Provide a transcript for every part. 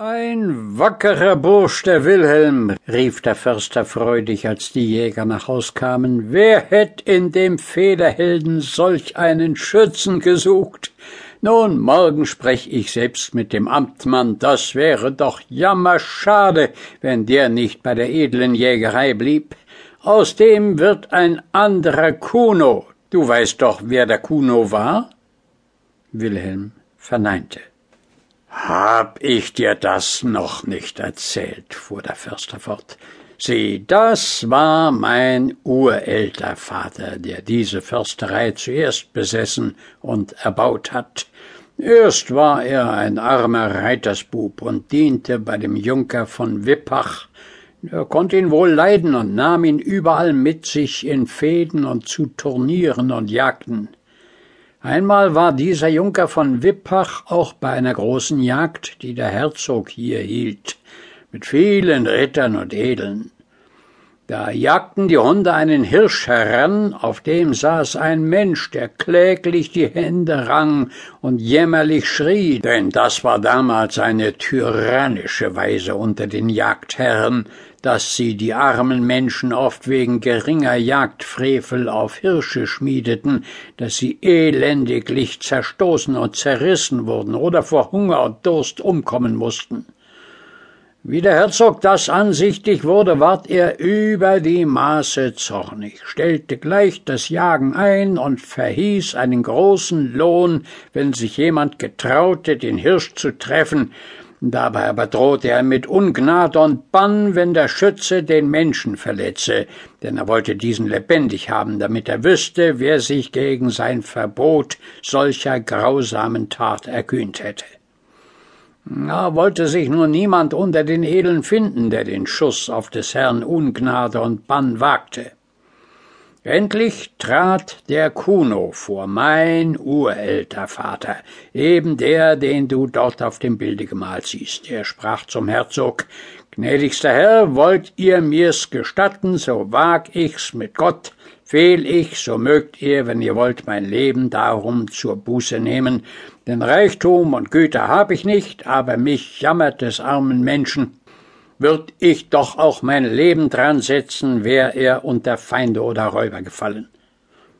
Ein wackerer Bursch, der Wilhelm, rief der Förster freudig, als die Jäger nach Haus kamen. Wer hätt in dem Federhelden solch einen Schützen gesucht? Nun, morgen sprech ich selbst mit dem Amtmann, das wäre doch jammerschade, wenn der nicht bei der edlen Jägerei blieb. Aus dem wird ein anderer Kuno. Du weißt doch, wer der Kuno war? Wilhelm verneinte. Hab ich dir das noch nicht erzählt, fuhr der Förster fort. Sieh, das war mein urälter Vater, der diese Försterei zuerst besessen und erbaut hat. Erst war er ein armer Reitersbub und diente bei dem Junker von Wippach. Er konnte ihn wohl leiden und nahm ihn überall mit sich in Fäden und zu Turnieren und Jagden. Einmal war dieser Junker von Wippach auch bei einer großen Jagd, die der Herzog hier hielt, mit vielen Rittern und Edeln. Da jagten die Hunde einen Hirsch heran, auf dem saß ein Mensch, der kläglich die Hände rang und jämmerlich schrie, denn das war damals eine tyrannische Weise unter den Jagdherren, dass sie die armen Menschen oft wegen geringer Jagdfrevel auf Hirsche schmiedeten, dass sie elendiglich zerstoßen und zerrissen wurden oder vor Hunger und Durst umkommen mussten. Wie der Herzog das ansichtig wurde, ward er über die Maße zornig, stellte gleich das Jagen ein und verhieß einen großen Lohn, wenn sich jemand getraute, den Hirsch zu treffen, Dabei aber drohte er mit Ungnade und Bann, wenn der Schütze den Menschen verletze, denn er wollte diesen lebendig haben, damit er wüsste, wer sich gegen sein Verbot solcher grausamen Tat erkühnt hätte. Da wollte sich nur niemand unter den Edeln finden, der den Schuss auf des Herrn Ungnade und Bann wagte. Endlich trat der Kuno vor, mein urälter Vater, eben der, den du dort auf dem Bilde gemalt siehst. Er sprach zum Herzog, Gnädigster Herr, wollt ihr mir's gestatten, so wag ich's mit Gott, fehl ich, so mögt ihr, wenn ihr wollt, mein Leben darum zur Buße nehmen, denn Reichtum und Güter hab ich nicht, aber mich jammert des armen Menschen, würd ich doch auch mein Leben dran setzen, wär er unter Feinde oder Räuber gefallen.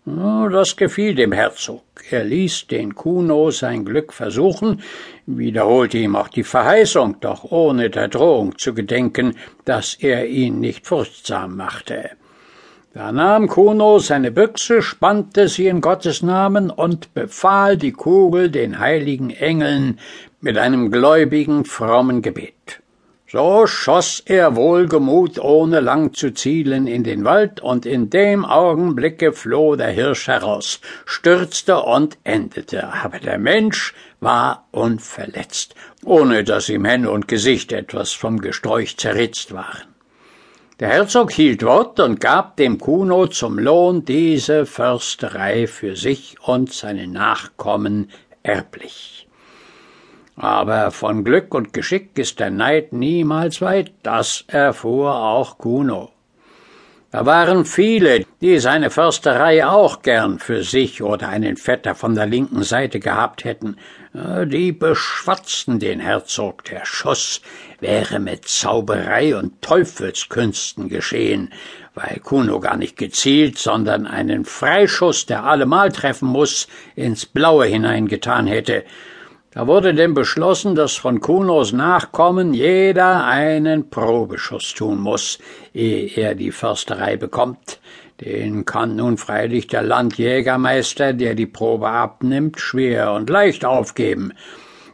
Das gefiel dem Herzog. Er ließ den Kuno sein Glück versuchen, wiederholte ihm auch die Verheißung, doch ohne der Drohung zu gedenken, dass er ihn nicht furchtsam machte. Da nahm Kuno seine Büchse, spannte sie in Gottes Namen und befahl die Kugel den heiligen Engeln mit einem gläubigen, frommen Gebet. So schoss er wohlgemut, ohne lang zu zielen, in den Wald, und in dem Augenblicke floh der Hirsch heraus, stürzte und endete, aber der Mensch war unverletzt, ohne dass ihm Hände und Gesicht etwas vom Gesträuch zerritzt waren. Der Herzog hielt Wort und gab dem Kuno zum Lohn diese Försterei für sich und seine Nachkommen erblich. Aber von Glück und Geschick ist der Neid niemals weit, das erfuhr auch Kuno. Da waren viele, die seine Försterei auch gern für sich oder einen Vetter von der linken Seite gehabt hätten. Die beschwatzten den Herzog, der Schuss wäre mit Zauberei und Teufelskünsten geschehen, weil Kuno gar nicht gezielt, sondern einen Freischuss, der allemal treffen muss, ins Blaue hineingetan hätte. Da wurde denn beschlossen, dass von Kunos Nachkommen jeder einen Probeschuss tun muss, ehe er die Försterei bekommt. Den kann nun freilich der Landjägermeister, der die Probe abnimmt, schwer und leicht aufgeben.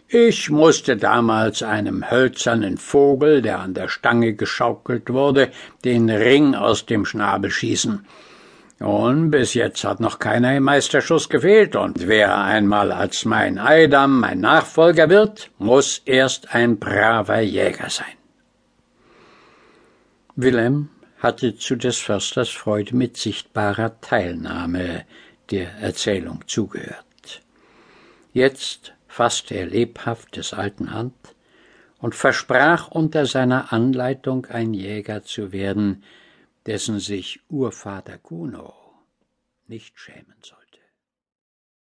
Ich musste damals einem hölzernen Vogel, der an der Stange geschaukelt wurde, den Ring aus dem Schnabel schießen. Und bis jetzt hat noch keiner im Meisterschuss gefehlt, und wer einmal als mein Eidam mein Nachfolger wird, muss erst ein braver Jäger sein. Wilhelm hatte zu des Försters Freude mit sichtbarer Teilnahme der Erzählung zugehört. Jetzt fasste er lebhaft des alten Hand und versprach unter seiner Anleitung ein Jäger zu werden, dessen sich Urvater Kuno nicht schämen soll.